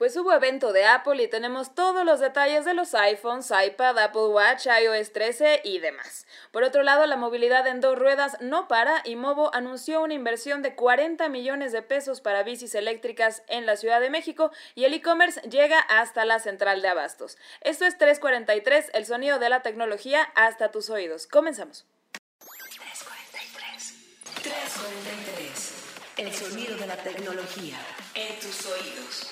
Pues hubo evento de Apple y tenemos todos los detalles de los iPhones, iPad, Apple Watch, iOS 13 y demás. Por otro lado, la movilidad en dos ruedas no para y Movo anunció una inversión de 40 millones de pesos para bicis eléctricas en la Ciudad de México y el e-commerce llega hasta la central de abastos. Esto es 343, el sonido de la tecnología hasta tus oídos. Comenzamos. 343. 343. El sonido de la tecnología en tus oídos.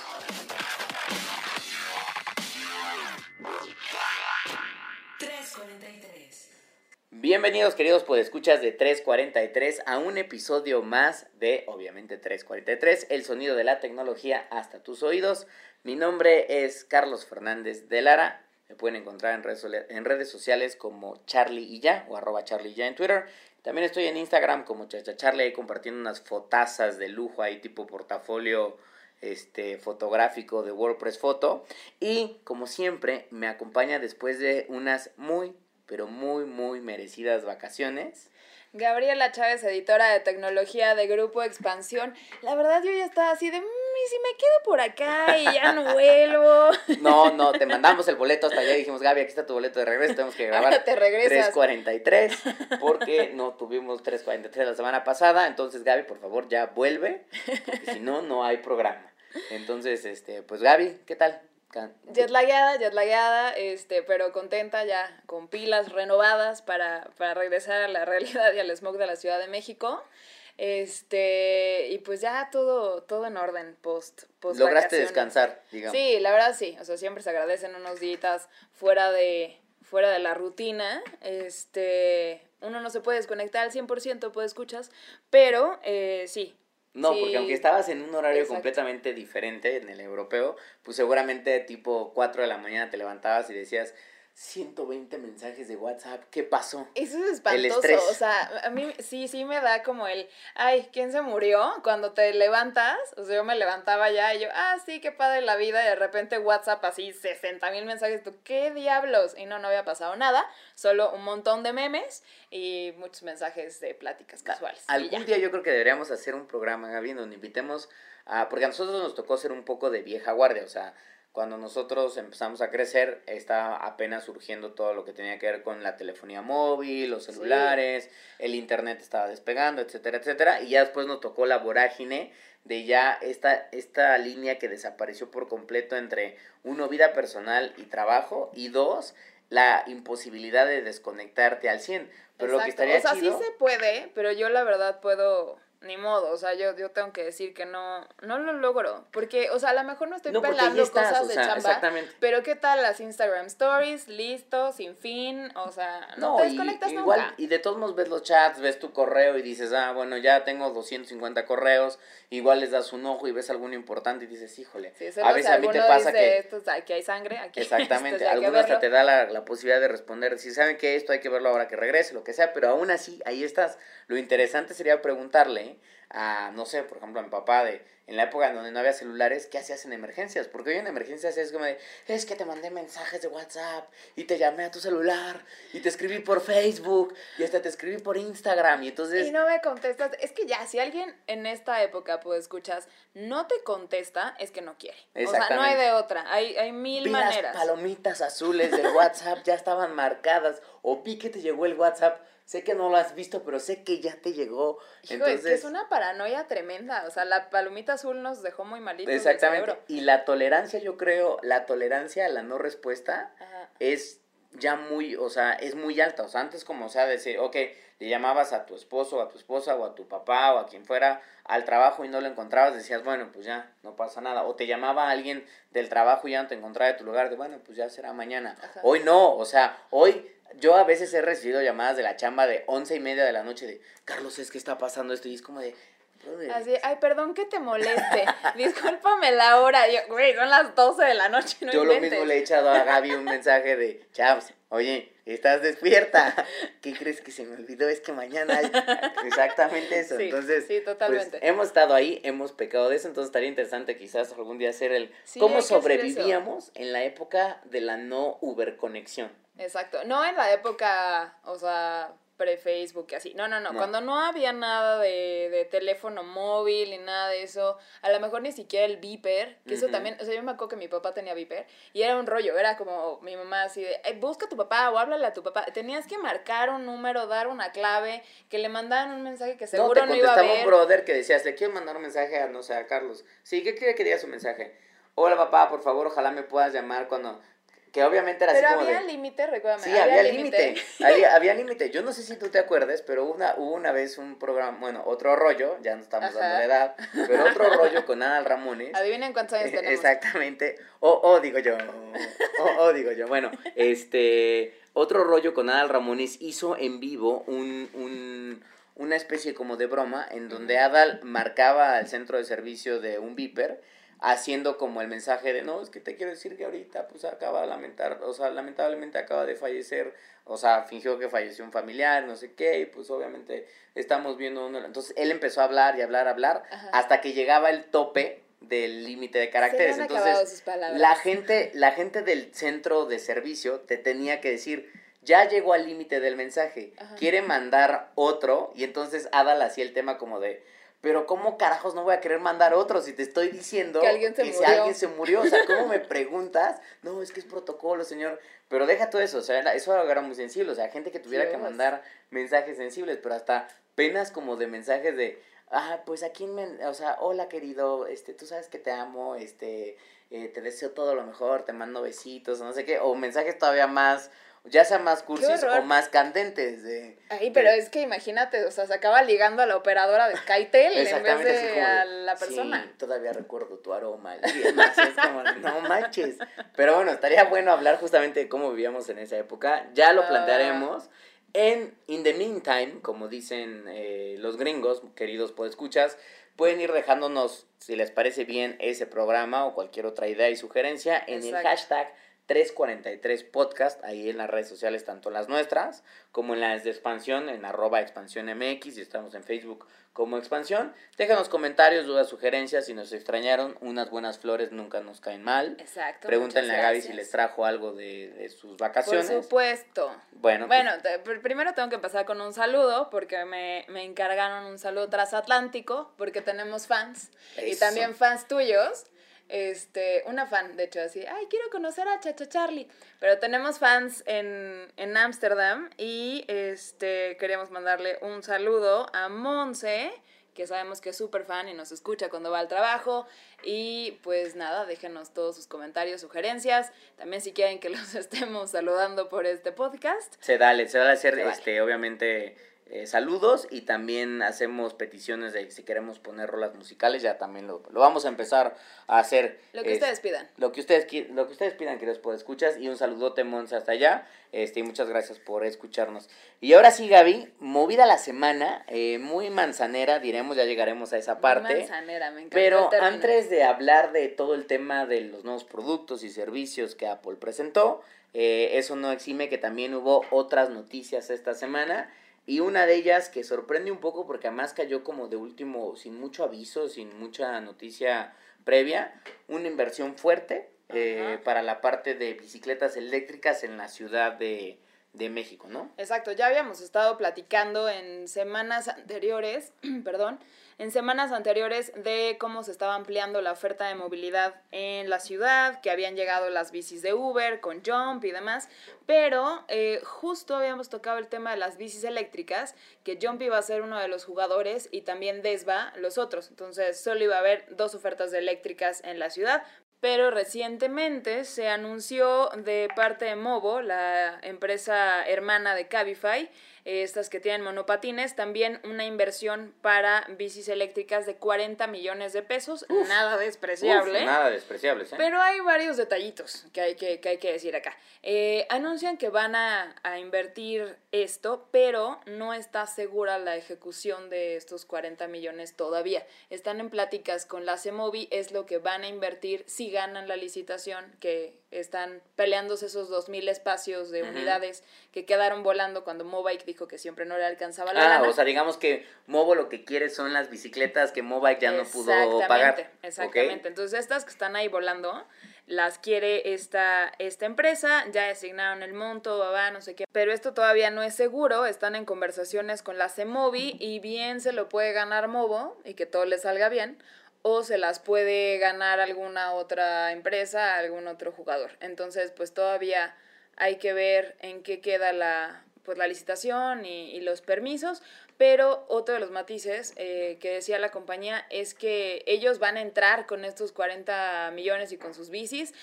Bienvenidos queridos escuchas de 343 a un episodio más de obviamente 343, el sonido de la tecnología hasta tus oídos. Mi nombre es Carlos Fernández de Lara. Me pueden encontrar en redes, en redes sociales como Charlie y ya o arroba Charlie y ya en Twitter. También estoy en Instagram como Chacha Charlie ahí compartiendo unas fotazas de lujo ahí tipo portafolio este, fotográfico de WordPress Photo. Y como siempre, me acompaña después de unas muy, pero muy, muy merecidas vacaciones. Gabriela Chávez, editora de tecnología de Grupo Expansión. La verdad yo ya estaba así de, si me quedo por acá y ya no vuelvo. No, no, te mandamos el boleto hasta allá y dijimos, Gaby, aquí está tu boleto de regreso, tenemos que grabar te regresas. 3.43 porque no tuvimos 3.43 la semana pasada, entonces Gaby, por favor, ya vuelve, porque si no, no hay programa. Entonces, este, pues Gaby, ¿qué tal? Jet lagueada, este, pero contenta ya, con pilas renovadas para, para regresar a la realidad y al smog de la Ciudad de México. Este, y pues ya todo, todo en orden post, post Lograste descansar, digamos. Sí, la verdad sí. O sea, siempre se agradecen unos días fuera de, fuera de la rutina. Este, uno no se puede desconectar al 100%, pues escuchas, pero eh, sí. No, porque aunque estabas en un horario completamente diferente en el europeo, pues seguramente tipo 4 de la mañana te levantabas y decías, 120 mensajes de WhatsApp. ¿Qué pasó? Eso es espantoso. O sea, a mí sí, sí me da como el, ay, ¿quién se murió? Cuando te levantas, o sea, yo me levantaba ya y yo, ah, sí, qué padre la vida. Y de repente WhatsApp así, 60 mil mensajes. ¿Tú qué diablos? Y no, no había pasado nada. Solo un montón de memes y muchos mensajes de pláticas casuales. Algún día yo creo que deberíamos hacer un programa, Gaby, donde invitemos a. Porque a nosotros nos tocó ser un poco de vieja guardia, o sea cuando nosotros empezamos a crecer, estaba apenas surgiendo todo lo que tenía que ver con la telefonía móvil, los celulares, el internet estaba despegando, etcétera, etcétera. Y ya después nos tocó la vorágine de ya esta, esta línea que desapareció por completo entre, uno, vida personal y trabajo, y dos, la imposibilidad de desconectarte al 100. Pero lo que estaría O sea, sí se puede, pero yo la verdad puedo ni modo, o sea, yo, yo tengo que decir que no, no lo logro, porque, o sea, a lo mejor no estoy pelando cosas de chamba, pero ¿qué tal las Instagram Stories? Listo, sin fin, o sea, no, te desconectas y, igual, Y de todos modos ves los chats, ves tu correo y dices, ah, bueno, ya tengo 250 correos, igual les das un ojo y ves alguno importante y dices, híjole, a veces a mí te pasa que... aquí hay sangre, aquí Exactamente, algunos hasta te da la, la posibilidad de responder, si saben que esto hay que verlo ahora que regrese, lo que sea, pero aún así, ahí estás. Lo interesante sería preguntarle, a, no sé, por ejemplo, a mi papá de, en la época donde no había celulares, ¿qué hacías en emergencias? Porque hoy en emergencias es como de, es que te mandé mensajes de WhatsApp y te llamé a tu celular y te escribí por Facebook y hasta te escribí por Instagram y entonces... Y no me contestas, es que ya, si alguien en esta época, pues escuchas, no te contesta, es que no quiere. O sea, no hay de otra, hay, hay mil vi maneras. Las palomitas azules del WhatsApp ya estaban marcadas o vi que te llegó el WhatsApp sé que no lo has visto, pero sé que ya te llegó. Entonces, es que es una paranoia tremenda, o sea, la palomita azul nos dejó muy malitos Exactamente, y la tolerancia, yo creo, la tolerancia a la no respuesta es ya muy, o sea, es muy alta, o sea, antes como, o sea, decir, ok, le llamabas a tu esposo, a tu esposa, o a tu papá, o a quien fuera al trabajo y no lo encontrabas, decías, bueno, pues ya, no pasa nada, o te llamaba alguien del trabajo y ya no te encontraba de tu lugar, de, bueno, pues ya será mañana. Hoy no, o sea, hoy yo a veces he recibido llamadas de la chamba de once y media de la noche de, Carlos, es que está pasando esto, y es como de, Así, ay, perdón que te moleste. Discúlpame la hora. Yo, güey, son las 12 de la noche. No Yo lo mismo le he echado a Gaby un mensaje de, chavos, oye, estás despierta. ¿Qué crees que se me olvidó? Es que mañana hay... Exactamente eso. entonces, sí, pues, totalmente. hemos estado ahí, hemos pecado de eso, entonces estaría interesante quizás algún día hacer el cómo sobrevivíamos en la época de la no Uber conexión. Exacto. No en la época, o sea, pre-Facebook y así. No, no, no, No. Cuando no había nada de, de teléfono móvil ni nada de eso, a lo mejor ni siquiera el beeper, que eso Ujú. también, o sea, yo me acuerdo que mi papá tenía beeper y era un rollo, era como mi mamá así de, "Ay, busca a tu papá o háblale a tu papá. Tenías que marcar un número, dar una clave, que le mandaran un mensaje que No, seguro te no, iba a ver. un brother que decías, le quiero mandar un mensaje a, no sé, a Carlos. Sí, ¿qué quiere que diga su mensaje? Hola papá, por favor, ojalá me puedas llamar cuando... Que obviamente era Pero así como había de... límite, recuérdame. Sí, había límite. Había, había límite. Yo no sé si tú te acuerdes, pero una, hubo una vez un programa, bueno, otro rollo, ya no estamos Ajá. dando la edad, pero otro rollo con Adal Ramones. Adivinen cuántos años tenemos. Exactamente. O, o digo yo. O, o digo yo. Bueno, este. Otro rollo con Adal Ramones hizo en vivo un, un- una especie como de broma en donde. Adal marcaba al centro de servicio de un beeper haciendo como el mensaje de no, es que te quiero decir que ahorita pues acaba de lamentar, o sea, lamentablemente acaba de fallecer, o sea, fingió que falleció un familiar, no sé qué, y pues obviamente estamos viendo uno, entonces él empezó a hablar y hablar, hablar, Ajá. hasta que llegaba el tope del límite de caracteres. Se han Entonces, sus palabras. la gente, la gente del centro de servicio te tenía que decir, ya llegó al límite del mensaje, Ajá. quiere mandar otro, y entonces Adal hacía el tema como de, pero ¿cómo carajos no voy a querer mandar otro si te estoy diciendo Que alguien se si murió? alguien se murió? O sea, ¿cómo me preguntas? No, es que es protocolo, señor. Pero deja todo eso, o sea, eso era muy sensible, o sea, gente que tuviera que mandar mensajes sensibles, pero hasta penas como de mensajes de, ah, pues aquí, me, o sea, hola querido, este, tú sabes que te amo, este, eh, te deseo todo lo mejor, te mando besitos, no sé qué, o mensajes todavía más, ya sea más cursis o más candentes de... Ay, pero de- es que imagínate, o sea, se acaba ligando a la operadora de SkyTel en vez de como a la persona. Sí, todavía recuerdo tu aroma. Y demás, es como no manches. Pero bueno, estaría bueno hablar justamente de cómo vivíamos en esa época. Ya lo Ah. plantearemos. En In the Meantime, como dicen eh, los gringos, queridos podescuchas, pueden ir dejándonos, si les parece bien, ese programa o cualquier otra idea y sugerencia en el hashtag 343 podcast, ahí en las redes sociales, tanto las nuestras como en las de expansión, en arroba expansión MX, y estamos en Facebook como expansión. Déjanos comentarios, dudas, sugerencias, si nos extrañaron, unas buenas flores nunca nos caen mal. Exacto. Pregúntenle a Gaby si les trajo algo de, de sus Por vacaciones. supuesto. Bueno, pues, Bueno, primero tengo que empezar con un saludo porque me, me encargaron un saludo transatlántico porque tenemos fans y Eso. también fans tuyos. Este, una fan, de hecho, así, ay, quiero conocer a Chacha Charlie. Pero tenemos fans en en Ámsterdam y este, queremos mandarle un saludo a Monse, que sabemos que es súper fan y nos escucha cuando va al trabajo. Y pues nada, déjenos todos sus comentarios, sugerencias. También si quieren que los estemos saludando por este podcast. se dale, se dale hacer, Se vale. este, obviamente, eh, saludos y también hacemos peticiones de si queremos poner rolas musicales, ya también lo, lo vamos a empezar a hacer. Lo que es- ustedes pidan. Lo que ustedes, lo que ustedes pidan, queridos escuchas, y un saludote, Monza, hasta allá. Este, y muchas gracias por escucharnos. Y ahora sí, Gaby, movida la semana, eh, muy manzanera, diremos, ya llegaremos a esa parte. Manzanera, me encanta Pero el antes de hablar de todo el tema de los nuevos productos y servicios que Apple presentó, eh, eso no exime que también hubo otras noticias esta semana. Y una de ellas que sorprende un poco porque además cayó como de último, sin mucho aviso, sin mucha noticia previa, una inversión fuerte eh, para la parte de bicicletas eléctricas en la Ciudad de, de México, ¿no? Exacto, ya habíamos estado platicando en semanas anteriores, perdón, en semanas anteriores de cómo se estaba ampliando la oferta de movilidad en la ciudad, que habían llegado las bicis de Uber con Jump y demás, pero eh, justo habíamos tocado el tema de las bicis eléctricas, que Jump iba a ser uno de los jugadores y también Desva los otros, entonces solo iba a haber dos ofertas de eléctricas en la ciudad, pero recientemente se anunció de parte de Movo, la empresa hermana de Cabify, estas que tienen monopatines, también una inversión para bicis eléctricas de 40 millones de pesos, nada despreciable. Uf, nada despreciables, ¿eh? Pero hay varios detallitos que hay que, que hay que decir acá. Eh, anuncian que van a, a invertir esto, pero no está segura la ejecución de estos 40 millones todavía. Están en pláticas con la CEMOVI, es lo que van a invertir si ganan la licitación, que están peleándose esos 2.000 espacios de unidades que quedaron volando cuando Mobike dijo que siempre no le alcanzaba la Ah, lana. o sea, digamos que Movo lo que quiere son las bicicletas que Mobike ya no pudo Exactamente, pagar. Exactamente. ¿ok? Entonces, estas que están ahí volando, las quiere esta, esta empresa, ya asignaron el monto, va, no sé qué. Pero esto todavía no es seguro, están en conversaciones con la CEMOVI y bien se lo puede ganar Movo y que todo le salga bien, o se las puede ganar alguna otra empresa, algún otro jugador. Entonces, pues todavía hay que ver en qué queda la, pues, la licitación y, y los permisos, pero otro de los matices eh, que decía la compañía es que ellos van a entrar con estos 40 millones y con sus bicis,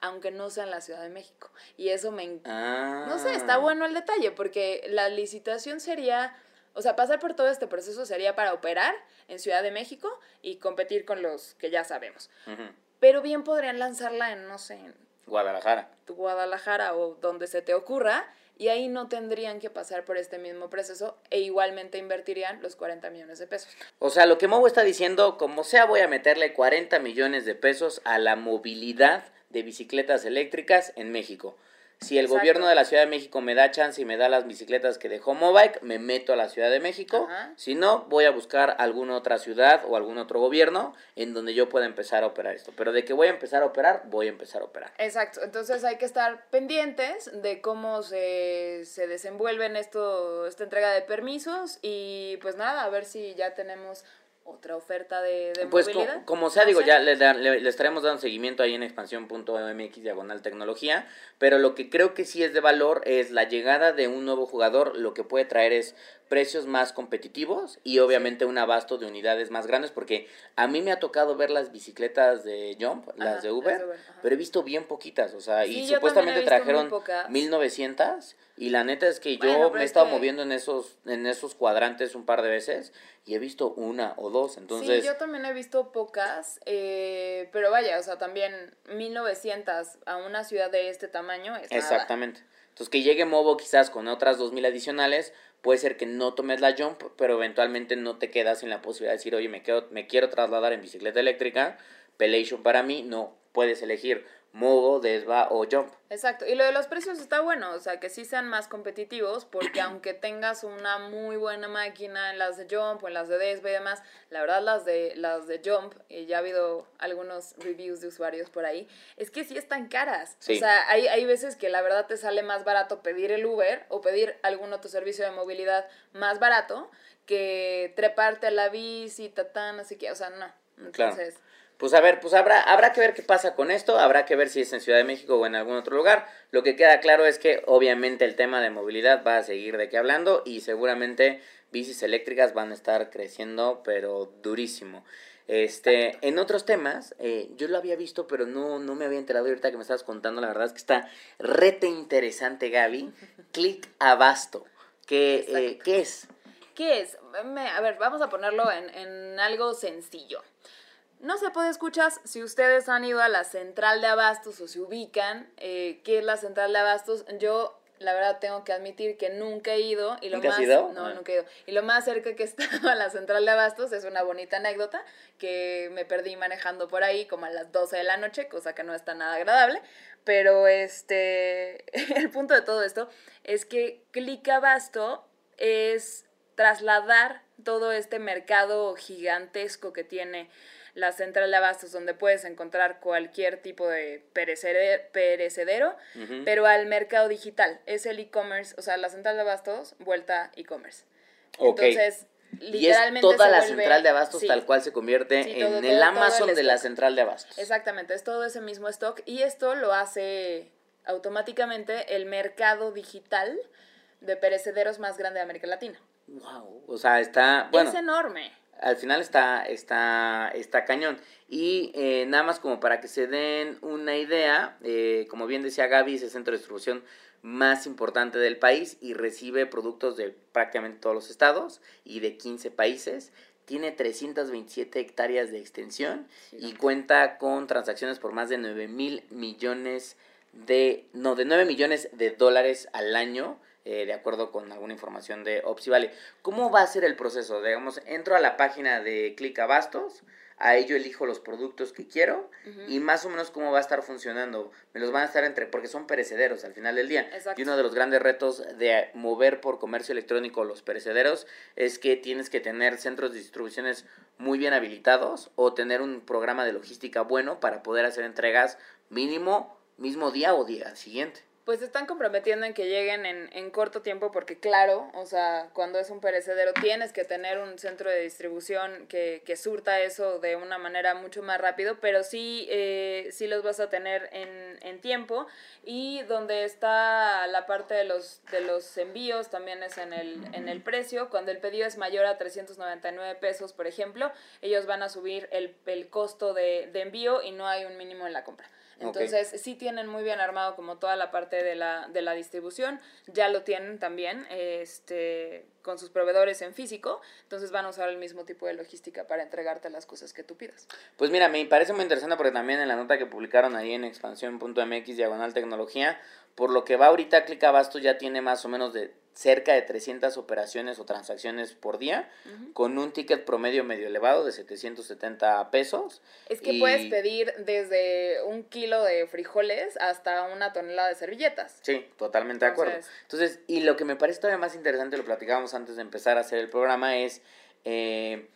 aunque no sea en la Ciudad de México. Y eso me... Ah. No sé, está bueno el detalle, porque la licitación sería, o sea, pasar por todo este proceso sería para operar en Ciudad de México y competir con los que ya sabemos. Pero bien podrían lanzarla en, no sé, en Guadalajara. Guadalajara o donde se te ocurra, y ahí no tendrían que pasar por este mismo proceso e igualmente invertirían los 40 millones de pesos. O sea, lo que Movo está diciendo, como sea, voy a meterle 40 millones de pesos a la movilidad de bicicletas eléctricas en México. Si el Exacto. gobierno de la Ciudad de México me da chance y me da las bicicletas que dejó Mobike, me meto a la Ciudad de México. Ajá. Si no, voy a buscar alguna otra ciudad o algún otro gobierno en donde yo pueda empezar a operar esto. Pero de que voy a empezar a operar, voy a empezar a operar. Exacto, entonces hay que estar pendientes de cómo se, se desenvuelven esto, esta entrega de permisos y pues nada, a ver si ya tenemos otra oferta de, de Pues co- como sea, digo, ya le, le- le estaremos dando seguimiento ahí en expansión.mx diagonal tecnología, pero lo que creo que sí es de valor es la llegada de un nuevo jugador, lo que puede traer es precios más competitivos y obviamente un abasto de unidades más grandes, porque a mí me ha tocado ver las bicicletas de Jump, las de Uber, pero he visto bien poquitas, o sea, Sí, y supuestamente trajeron pocas. 1900 y la neta es que yo Bueno, me he es estado que- moviendo en esos en esos cuadrantes un par de veces y he visto una o dos, entonces Sí, yo también he visto pocas, eh, pero vaya, o sea, también 1900 a una ciudad de este tamaño es nada. Exactamente. Entonces, que llegue Movo quizás con otras 2000 adicionales, puede ser que no tomes la jump, pero eventualmente no te quedas sin la posibilidad de decir, oye, me, quedo, me quiero trasladar en bicicleta eléctrica, Pelation para mí, no, puedes elegir Movo, Desva o Jump. Exacto, y lo de los precios está bueno, o sea, que sí sean más competitivos, porque aunque tengas una muy buena máquina en las de Jump o en las de Desva y demás, la verdad las de las de Jump, y ya ha habido algunos reviews de usuarios por ahí, es que sí están caras. Sí. O sea, hay, hay veces que la verdad te sale más barato pedir el Uber o pedir algún otro servicio de movilidad más barato que treparte a la bici, tatán, así que, o sea, no. Claro. Pues a ver, pues habrá, habrá que ver qué pasa con esto, habrá que ver si es en Ciudad de México o en algún otro lugar. Lo que queda claro es que obviamente el tema de movilidad va a seguir de qué hablando y seguramente bicis eléctricas van a estar creciendo, pero durísimo. Este, en otros temas, eh, yo lo había visto, pero no, no me había enterado ahorita que me estabas contando, la verdad es que está rete interesante, Gaby. Click Abasto. ¿Qué, eh. ¿Qué es? ¿Qué es? A ver, vamos a ponerlo en, en algo sencillo. No se puede escuchar si ustedes han ido a la central de abastos o se ubican. Eh, ¿Qué es la central de abastos? Yo, la verdad, tengo que admitir que nunca he ido. Y lo ¿Nunca has más, ido? No, Ah. nunca he ido. Y lo más cerca que he estado a la central de abastos es una bonita anécdota que me perdí manejando por ahí como a las 12 de la noche, cosa que no está nada agradable. Pero este, el punto de todo esto es que Click Abasto es trasladar todo este mercado gigantesco que tiene la central de abastos donde puedes encontrar cualquier tipo de perecede- perecedero, pero al mercado digital. Es el e-commerce, o sea, la central de abastos vuelta e-commerce. Entonces, Y es literalmente toda se la vuelve- central de abastos sí, tal cual se convierte Sí, en todo, el todo, Amazon el de la central de abastos. Exactamente, es todo ese mismo stock y esto lo hace automáticamente el mercado digital de perecederos más grande de América Latina. Wow, o sea, está, bueno, es enorme. Al final está, está, está cañón. Y eh, nada más como para que se den una idea, eh, como bien decía Gaby, es el centro de distribución más importante del país y recibe productos de prácticamente todos los estados y de 15 países. Tiene 327 hectáreas de extensión y cuenta con transacciones por más de 9 mil millones de, no, de 9 millones de dólares al año, eh, de acuerdo con alguna información de Opsi Valley. ¿Cómo va a ser el proceso? Digamos, entro a la página de Click Abastos, ahí yo elijo los productos que quiero y más o menos cómo va a estar funcionando. Me los van a estar entre, porque son perecederos al final del día. Y uno de los grandes retos de mover por comercio electrónico los perecederos es que tienes que tener centros de distribuciones muy bien habilitados o tener un programa de logística bueno para poder hacer entregas mínimo mismo día o día siguiente pues están comprometiendo en que lleguen en, en, corto tiempo porque claro, o sea, cuando es un perecedero tienes que tener un centro de distribución que, que surta eso de una manera mucho más rápido, pero sí, eh, sí los vas a tener en, en, tiempo y donde está la parte de los, de los envíos también es en el, en el precio, cuando el pedido es mayor a 399 pesos, por ejemplo, ellos van a subir el, el costo de, de envío y no hay un mínimo en la compra. Entonces, sí tienen muy bien armado como toda la parte de la, de la distribución, ya lo tienen también este, con sus proveedores en físico, entonces van a usar el mismo tipo de logística para entregarte las cosas que tú pidas. Pues mira, me parece muy interesante porque también en la nota que publicaron ahí en expansión.mx diagonal tecnología, por lo que va ahorita Click Abasto ya tiene más o menos de cerca de 300 operaciones o transacciones por día, con un ticket promedio medio elevado de 770 pesos. Es que puedes pedir desde un kilo de frijoles hasta una tonelada de servilletas. Sí, totalmente de acuerdo. Entonces, y lo que me parece todavía más interesante, lo platicábamos antes de empezar a hacer el programa, es... Eh,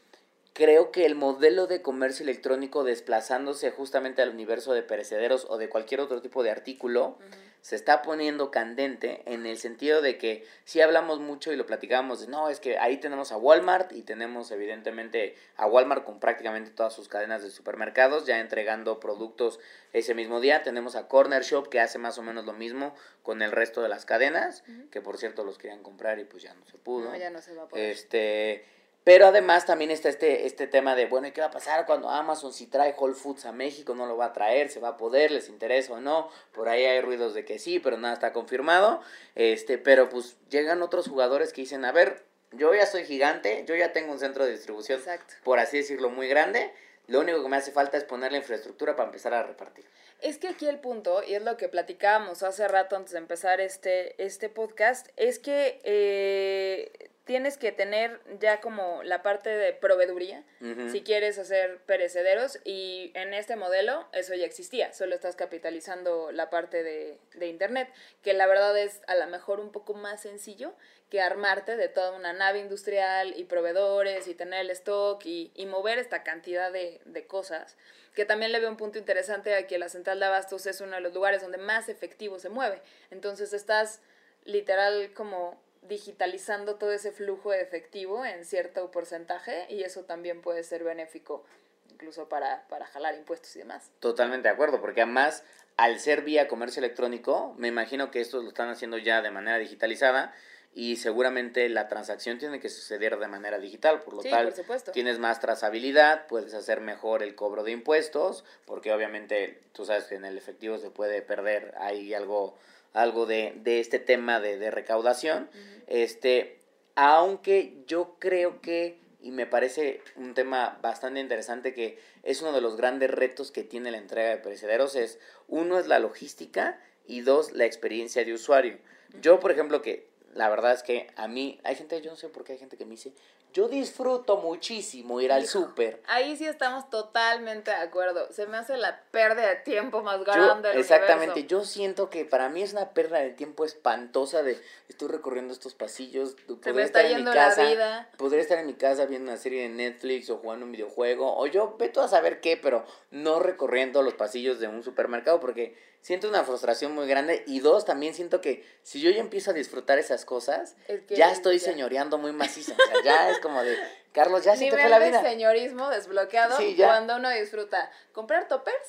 creo que el modelo de comercio electrónico desplazándose justamente al universo de perecederos o de cualquier otro tipo de artículo se está poniendo candente en el sentido de que si hablamos mucho y lo platicábamos de no, es que ahí tenemos a Walmart y tenemos evidentemente a Walmart con prácticamente todas sus cadenas de supermercados ya entregando productos ese mismo día. Tenemos a Corner Shop que hace más o menos lo mismo con el resto de las cadenas, que por cierto los querían comprar y pues ya no se pudo. No, ya no se va a poder. Este pero además también está este, este tema de, bueno, ¿y qué va a pasar cuando Amazon si trae Whole Foods a México? ¿No lo va a traer? ¿Se va a poder? ¿Les interesa o no? Por ahí hay ruidos de que sí, pero nada está confirmado. Este, pero pues llegan otros jugadores que dicen, a ver, yo ya soy gigante, yo ya tengo un centro de distribución, por así decirlo, muy grande. Lo único que me hace falta es poner la infraestructura para empezar a repartir. Es que aquí el punto, y es lo que platicábamos hace rato antes de empezar este, este podcast, es que eh, tienes que tener ya como la parte de proveeduría si quieres hacer perecederos y en este modelo eso ya existía, solo estás capitalizando la parte de, de internet, que la verdad es a lo mejor un poco más sencillo que armarte de toda una nave industrial y proveedores y tener el stock y, y mover esta cantidad de, de cosas, que también le veo un punto interesante a que la central de abastos es uno de los lugares donde más efectivo se mueve, entonces estás literal como digitalizando todo ese flujo de efectivo en cierto porcentaje y eso también puede ser benéfico incluso para, para jalar impuestos y demás. Totalmente de acuerdo, porque además al ser vía comercio electrónico, me imagino que estos lo están haciendo ya de manera digitalizada y seguramente la transacción tiene que suceder de manera digital, por lo tal tienes más trazabilidad, puedes hacer mejor el cobro de impuestos, porque obviamente tú sabes que en el efectivo se puede perder ahí algo algo de, de este tema de, de recaudación. Este, aunque yo creo que, y me parece un tema bastante interesante, que es uno de los grandes retos que tiene la entrega de perecederos, es uno es la logística y dos, la experiencia de usuario. Yo, por ejemplo, que la verdad es que a mí, hay gente, yo no sé por qué hay gente que me dice, yo disfruto muchísimo ir al súper. Ahí sí estamos totalmente de acuerdo. Se me hace la pérdida de tiempo más grande. Yo, exactamente. Yo siento que para mí es una pérdida de tiempo espantosa de estoy recorriendo estos pasillos. Se me está yendo la vida. Podría estar en mi casa viendo una serie de Netflix o jugando un videojuego. O yo veto a saber qué, pero no recorriendo los pasillos de un supermercado porque siento una frustración muy grande. Y dos, también siento que si yo ya empiezo a disfrutar esas cosas, ya estoy señoreando muy maciza. O sea, ya es como de, Carlos, ya se te fue la vida. de señorismo desbloqueado cuando uno disfruta comprar toppers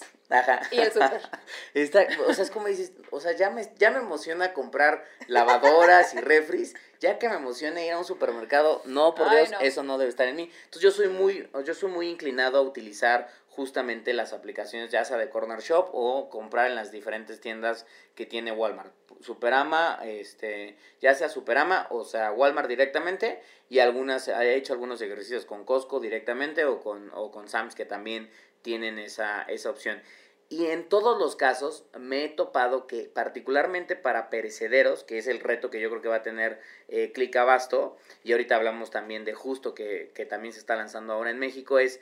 y el súper. o sea, es como dices, o sea, ya me, ya me emociona comprar lavadoras y refris, ya que me emociona ir a un supermercado, no, por Dios, eso no debe estar en mí. Entonces yo soy muy, yo soy muy inclinado a utilizar justamente las aplicaciones ya sea de Corner Shop o comprar en las diferentes tiendas que tiene Walmart. Superama, este, ya sea Superama o sea Walmart directamente y algunas, he hecho algunos ejercicios con Costco directamente o con, o con Sam's que también tienen esa, esa opción. Y en todos los casos me he topado que particularmente para perecederos, que es el reto que yo creo que va a tener eh, Click Abasto, y ahorita hablamos también de Justo, que, que también se está lanzando ahora en México, es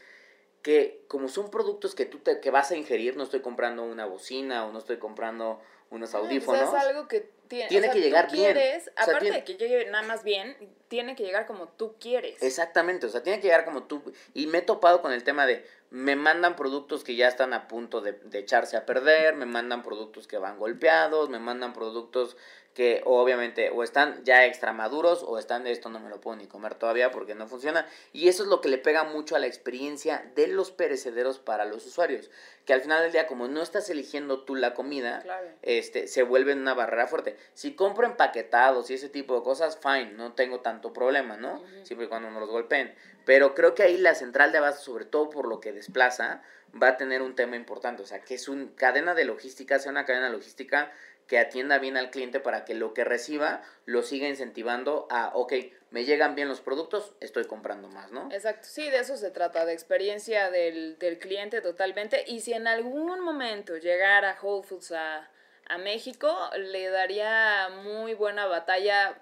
que como son productos que tú te, que vas a ingerir, no estoy comprando una bocina o no estoy comprando unos audífonos. O sea, es algo que tiene, Tiene o sea, que llegar bien. quieres- O sea, aparte tiene- de que llegue nada más bien, tiene que llegar como tú quieres. Exactamente, o sea, tiene que llegar como tú. Y me he topado con el tema de, me mandan productos que ya están a punto de, de echarse a perder, me mandan productos que van golpeados, me mandan productos que obviamente o están ya extra maduros o están de esto no me lo puedo ni comer todavía porque no funciona. Y eso es lo que le pega mucho a la experiencia de los perecederos para los usuarios. Que al final del día, como no estás eligiendo tú la comida, Claro. este, se vuelven una barrera fuerte. Si compro empaquetados y ese tipo de cosas, fine, no tengo tanto problema, ¿no? Siempre y cuando no los golpeen. Pero creo que ahí la central de abasto, sobre todo por lo que desplaza, va a tener un tema importante. O sea, que es una cadena de logística, sea una cadena logística que atienda bien al cliente para que lo que reciba lo siga incentivando a, ok, me llegan bien los productos, estoy comprando más, ¿no? Exacto, sí, de eso se trata, de experiencia del, del cliente totalmente. Y si en algún momento llegara Whole Foods a, a México, le daría muy buena batalla,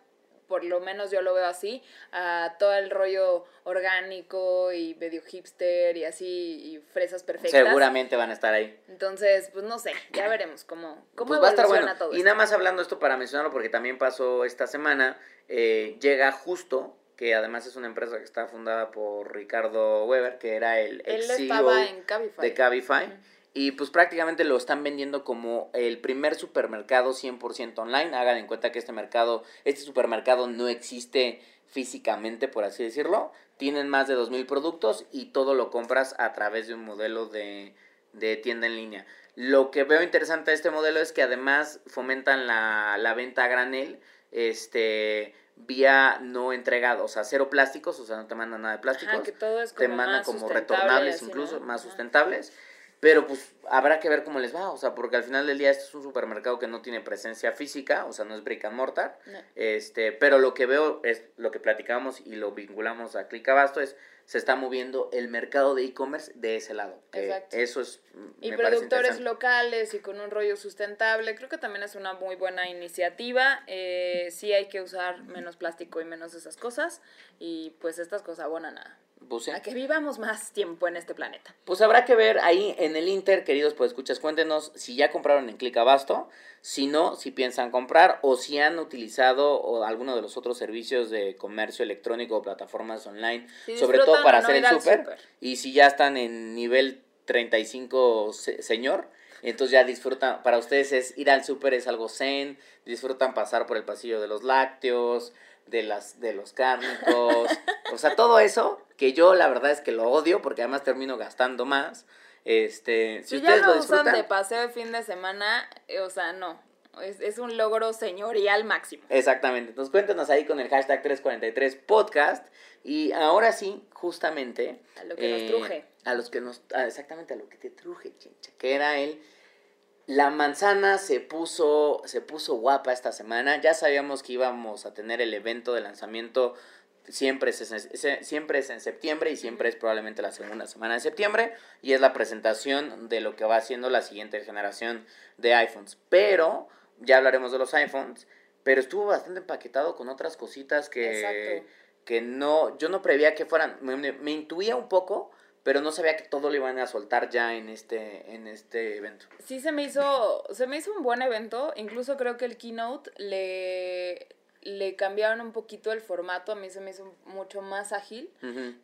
por lo menos yo lo veo así, a todo el rollo orgánico y medio hipster y así, y fresas perfectas. Seguramente van a estar ahí. Entonces, pues no sé, ya veremos cómo, cómo pues va a estar bueno. todo Y esto. nada más hablando esto para mencionarlo, porque también pasó esta semana, eh, llega Justo, que además es una empresa que está fundada por Ricardo Weber, que era el Él ex CEO estaba en Cabify. de Cabify. Y pues prácticamente lo están vendiendo como el primer supermercado 100% online. Hagan en cuenta que este mercado, este supermercado no existe físicamente, por así decirlo. Tienen más de 2.000 productos y todo lo compras a través de un modelo de, de tienda en línea. Lo que veo interesante de este modelo es que además fomentan la, la venta a granel, este vía no entregado, o sea, cero plásticos, o sea, no te mandan nada de plásticos Ajá, que todo es te como mandan más como retornables incluso, ¿no? más Ajá. sustentables. Pero pues habrá que ver cómo les va, o sea, porque al final del día este es un supermercado que no tiene presencia física, o sea, no es brick and mortar. No. Este, pero lo que veo es lo que platicamos y lo vinculamos a Click Abasto es se está moviendo el mercado de e-commerce de ese lado. Exacto. Eso es Y me productores locales y con un rollo sustentable, creo que también es una muy buena iniciativa. Eh, sí hay que usar menos plástico y menos esas cosas. Y pues estas cosas abonan a, Pues, a que vivamos más tiempo en este planeta. Pues habrá que ver ahí en el Inter, queridos pues escuchas, cuéntenos si ya compraron en Click Abasto, si no, si piensan comprar o si han utilizado o alguno de los otros servicios de comercio electrónico o plataformas online, Si sobre todo para no hacer el súper. Y si ya están en nivel 35 se- señor, entonces ya disfrutan, para ustedes es ir al súper es algo zen, disfrutan pasar por el pasillo de los lácteos, de las de los cárnicos, o sea, todo eso que yo la verdad es que lo odio porque además termino gastando más. Este, si Si ya ustedes lo lo usan disfrutan, de paseo de fin de semana, eh, o sea, no. Es, es un logro señorial máximo. Exactamente. Entonces cuéntenos ahí con el hashtag 343podcast. Y ahora sí, justamente. A lo que nos truje. A los que nos. ah, exactamente a lo que te truje, chincha. Que era el. La manzana se puso, se puso guapa esta semana. Ya sabíamos que íbamos a tener el evento de lanzamiento. Siempre es, es- siempre es en septiembre y siempre es probablemente la segunda semana de septiembre. Y es la presentación de lo que va siendo la siguiente generación de iPhones. Pero, ya hablaremos de los iPhones. Pero estuvo bastante empaquetado con otras cositas que, Exacto. que no, yo no preveía que fueran, me, me- me intuía un poco, pero no sabía que todo lo iban a soltar ya en este, en este evento. Sí se me hizo, se me hizo un buen evento, incluso creo que el keynote le, le cambiaron un poquito el formato, a mí se me hizo mucho más ágil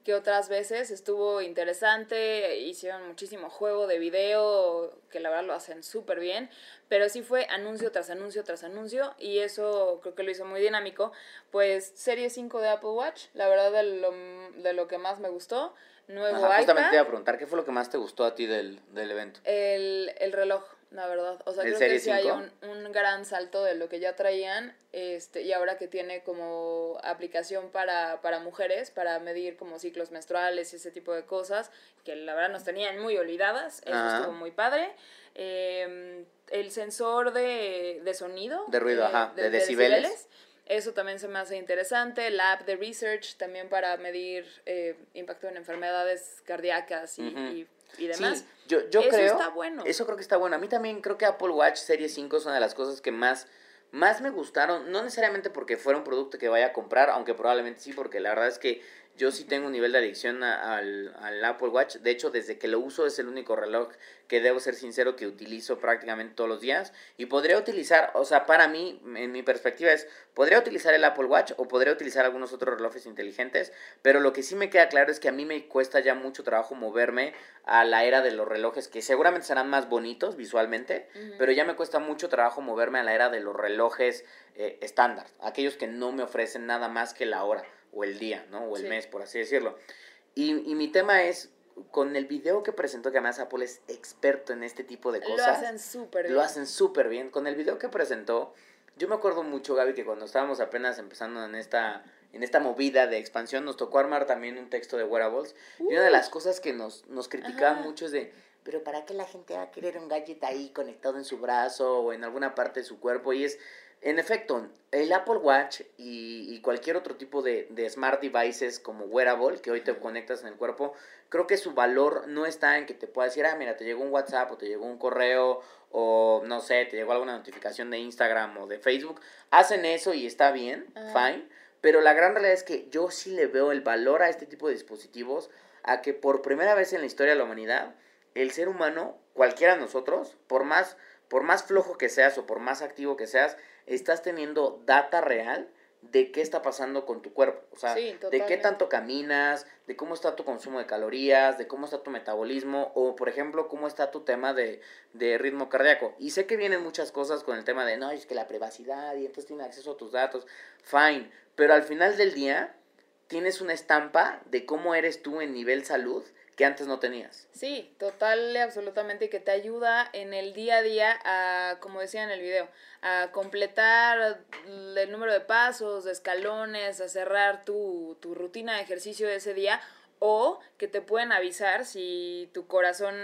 que otras veces, estuvo interesante, hicieron muchísimo juego de video, que la verdad lo hacen súper bien, pero sí fue anuncio tras anuncio tras anuncio y eso creo que lo hizo muy dinámico, pues serie 5 de Apple Watch, la verdad de lo, de lo que más me gustó, nuevo Ajá, justamente te iba a preguntar, ¿qué fue lo que más te gustó a ti del, del evento? El, el reloj, la verdad. O sea, ¿El creo que sí hay 5? un, un gran salto de lo que ya traían. Este, y ahora que tiene como aplicación para, para mujeres, para medir como ciclos menstruales y ese tipo de cosas, que la verdad nos tenían muy olvidadas. Eso Ajá. estuvo muy padre. Eh, el sensor de, de sonido. De ruido, eh, ajá, de decibeles. Eso también se me hace interesante. La app de research también para medir eh, impacto en enfermedades cardíacas y, y, y demás. Sí, yo, yo Eso creo. está bueno. Eso creo que está bueno. A mí también creo que Apple Watch Serie 5 es una de las cosas que más, más me gustaron. No necesariamente porque fuera un producto que vaya a comprar, aunque probablemente sí, porque la verdad es que yo sí tengo un nivel de adicción al, al, Apple Watch. De hecho, desde que lo uso es el único reloj que debo ser sincero que utilizo prácticamente todos los días. Y podría utilizar, o sea, para mí, en mi perspectiva es, podría utilizar el Apple Watch o podría utilizar algunos otros relojes inteligentes. Pero lo que sí me queda claro es que a mí me cuesta ya mucho trabajo moverme a la era de los relojes, que seguramente serán más bonitos visualmente, pero ya me cuesta mucho trabajo moverme a la era de los relojes eh, estándar, aquellos que no me ofrecen nada más que la hora o el día, ¿no? O el mes, por así decirlo. Y, y, mi tema es, con el video que presentó, que además Apple es experto en este tipo de cosas. Lo hacen súper bien. Lo hacen súper bien. Con el video que presentó, yo me acuerdo mucho, Gaby, que cuando estábamos apenas empezando en esta, en esta movida de expansión, nos tocó armar también un texto de wearables. Y una de las cosas que nos, nos criticaban mucho es de, pero ¿para qué la gente va a querer un gadget ahí conectado en su brazo o en alguna parte de su cuerpo? Y es en efecto, el Apple Watch y, cualquier otro tipo de, smart devices como wearable que hoy te conectas en el cuerpo, creo que su valor no está en que te pueda decir, ah, mira, te llegó un WhatsApp o te llegó un correo o no sé, te llegó alguna notificación de Instagram o de Facebook. Hacen eso y está bien, fine, pero la gran realidad es que yo sí le veo el valor a este tipo de dispositivos a que por primera vez en la historia de la humanidad, el ser humano, cualquiera de nosotros, por más, por más flojo que seas o por más activo que seas, estás teniendo data real de qué está pasando con tu cuerpo. O sea, de qué tanto caminas, de cómo está tu consumo de calorías, de cómo está tu metabolismo, o por ejemplo, cómo está tu tema de, de ritmo cardíaco. Y sé que vienen muchas cosas con el tema de, no, es que la privacidad y entonces tienes acceso a tus datos. Fine. Pero al final del día, tienes una estampa de cómo eres tú en nivel salud que antes no tenías. Sí, total y absolutamente que te ayuda en el día a día a, como decía en el video, a completar el número de pasos, de escalones, a cerrar tu, tu rutina de ejercicio de ese día o que te pueden avisar si tu corazón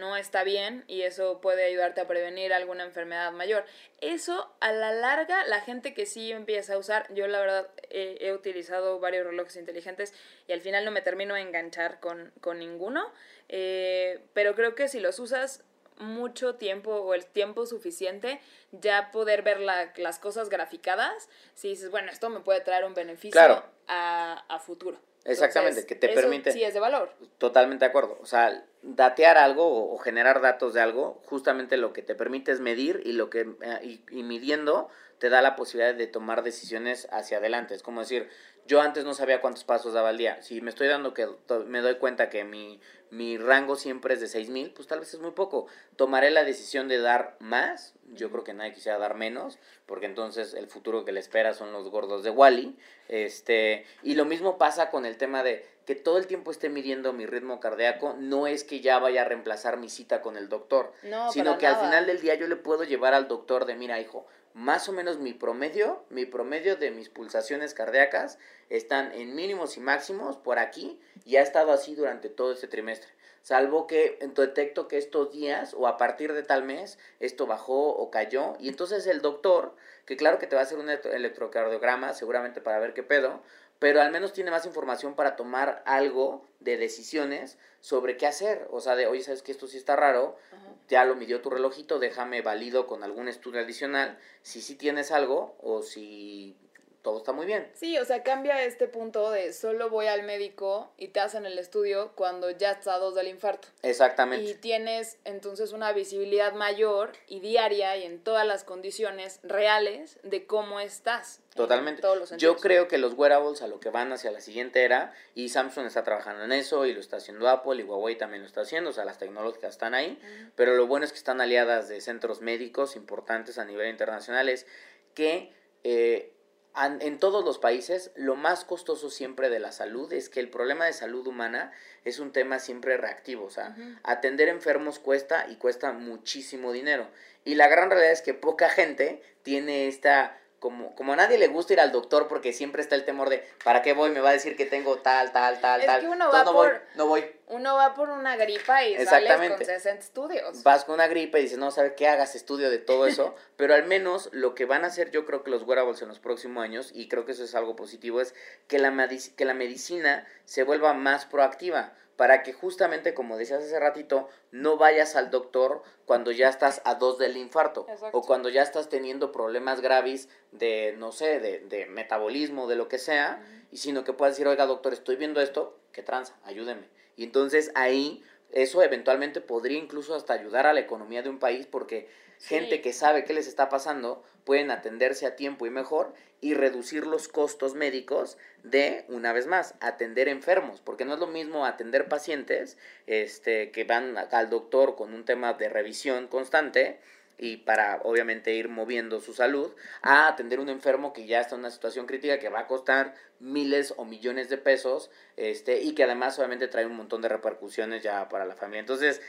no está bien y eso puede ayudarte a prevenir alguna enfermedad mayor. Eso a la larga, la gente que sí empieza a usar, yo la verdad he utilizado varios relojes inteligentes y al final no me termino de enganchar con, con ninguno, eh, pero creo que si los usas mucho tiempo o el tiempo suficiente, ya poder ver las cosas graficadas, si dices, bueno, esto me puede traer un beneficio a, a futuro. Exactamente, que te permite... Sí es de valor. Totalmente de acuerdo. O sea, datear algo o, generar datos de algo, justamente lo que te permite es medir y lo que eh, y, midiendo te da la posibilidad de tomar decisiones hacia adelante. Es como decir, yo antes no sabía cuántos pasos daba al día. Si me estoy dando que me doy cuenta que mi, mi rango siempre es de 6000, pues tal vez es muy poco. Tomaré la decisión de dar más. Yo creo que nadie quisiera dar menos, porque entonces el futuro que le espera son los gordos de Wally. Este, y lo mismo pasa con el tema de que todo el tiempo esté midiendo mi ritmo cardíaco, no es que ya vaya a reemplazar mi cita con el doctor, sino que al final del día yo le puedo llevar al doctor de, mira, hijo, más o menos mi promedio, mi promedio de mis pulsaciones cardíacas están en mínimos y máximos por aquí y ha estado así durante todo este trimestre. Salvo que detecto que estos días o a partir de tal mes esto bajó o cayó y entonces el doctor, que claro que te va a hacer un electrocardiograma seguramente para ver qué pedo, pero al menos tiene más información para tomar algo de decisiones sobre qué hacer. O sea, de, oye, sabes que esto sí está raro, ya lo midió tu relojito, déjame valido con algún estudio adicional si sí tienes algo o si todo está muy bien. Sí, o sea, cambia este punto de solo voy al médico y te hacen el estudio cuando ya estás a dos del infarto. Exactamente. Y tienes entonces una visibilidad mayor y diaria y en todas las condiciones reales de cómo estás. Totalmente. Yo creo que los wearables a lo que van hacia la siguiente era, y Samsung está trabajando en eso, y lo está haciendo Apple, y Huawei también lo está haciendo, o sea, las tecnológicas están ahí, pero lo bueno es que están aliadas de centros médicos importantes a nivel internacional, es que eh, en todos los países, lo más costoso siempre de la salud es que el problema de salud humana es un tema siempre reactivo. O sea, atender enfermos cuesta y cuesta muchísimo dinero. Y la gran realidad es que poca gente tiene esta como, como a nadie le gusta ir al doctor porque siempre está el temor de ¿para qué voy? Me va a decir que tengo tal, tal, tal, tal. Que uno va no voy, no voy. Uno va por una gripa y sales con 60 estudios. Vas con una gripe y dices, no, ¿sabes qué? Hagas estudio de todo eso. pero al menos lo que van a hacer yo creo que los wearables en los próximos años, y creo que eso es algo positivo, es que la, que la medicina se vuelva más proactiva. Para que justamente, como decías hace ratito, no vayas al doctor cuando ya estás a dos del infarto. Exacto. O cuando ya estás teniendo problemas graves de, no sé, de, de metabolismo, de lo que sea. Y sino que puedas decir, oiga doctor, estoy viendo esto, ¿qué tranza? Ayúdeme. Y entonces ahí eso eventualmente podría incluso hasta ayudar a la economía de un país porque Sí. gente que sabe qué les está pasando pueden atenderse a tiempo y mejor y reducir los costos médicos de, una vez más, atender enfermos, porque no es lo mismo atender pacientes este, que van al doctor con un tema de revisión constante y para obviamente ir moviendo su salud, a atender un enfermo que ya está en una situación crítica que va a costar miles o millones de pesos este, y que además obviamente trae un montón de repercusiones ya para la familia. Entonces,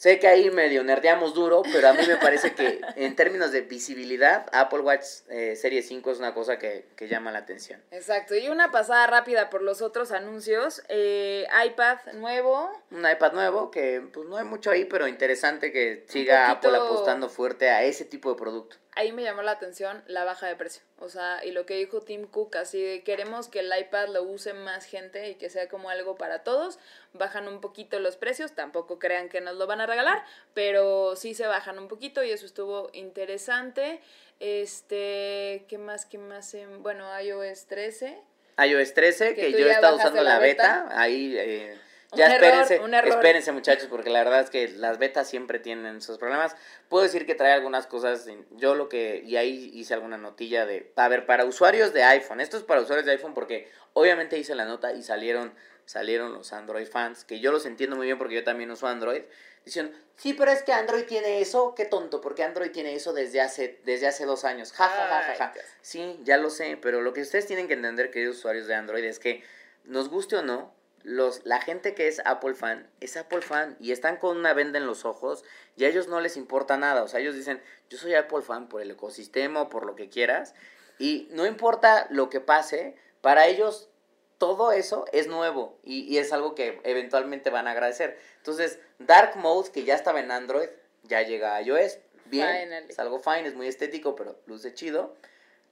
Sé que ahí medio nerdeamos duro, pero a mí me parece que en términos de visibilidad, Apple Watch eh, Serie 5 es una cosa que, que llama la atención. Exacto. Y una pasada rápida por los otros anuncios. eh, iPad nuevo. Un iPad nuevo que pues no hay mucho ahí, pero interesante que siga Apple apostando fuerte a ese tipo de producto. Ahí me llamó la atención la baja de precio. O sea, y lo que dijo Tim Cook, así de queremos que el iPad lo use más gente y que sea como algo para todos. Bajan un poquito los precios, tampoco crean que nos lo van a regalar, pero sí se bajan un poquito y eso estuvo interesante. Este, ¿qué más? ¿Qué más? Em, Bueno, iOS 13. iOS 13, Que yo he estado usando la beta, beta. ahí eh, Un ya error, espérense, un error. espérense muchachos, porque la verdad es que las betas siempre tienen sus problemas. Puedo decir que trae algunas cosas, yo lo que, y ahí hice alguna notilla de, a ver, para usuarios de iPhone, esto es para usuarios de iPhone porque obviamente hice la nota y salieron, salieron los Android fans, que yo los entiendo muy bien porque yo también uso Android, diciendo, sí, pero es que Android tiene eso, qué tonto, porque Android tiene eso desde hace, desde hace dos años, ja, ja, ja, ja, ja. Sí, ya lo sé, pero lo que ustedes tienen que entender, queridos usuarios de Android, es que nos guste o no, los, la gente que es Apple fan es Apple fan y están con una venda en los ojos y a ellos no les importa nada. O sea, ellos dicen, yo soy Apple fan por el ecosistema o por lo que quieras y no importa lo que pase, para ellos todo eso es nuevo y, y es algo que eventualmente van a agradecer. Entonces, Dark Mode, que ya estaba en Android, ya llega a iOS. Bien, Finally. es algo fine, es muy estético, pero luce chido.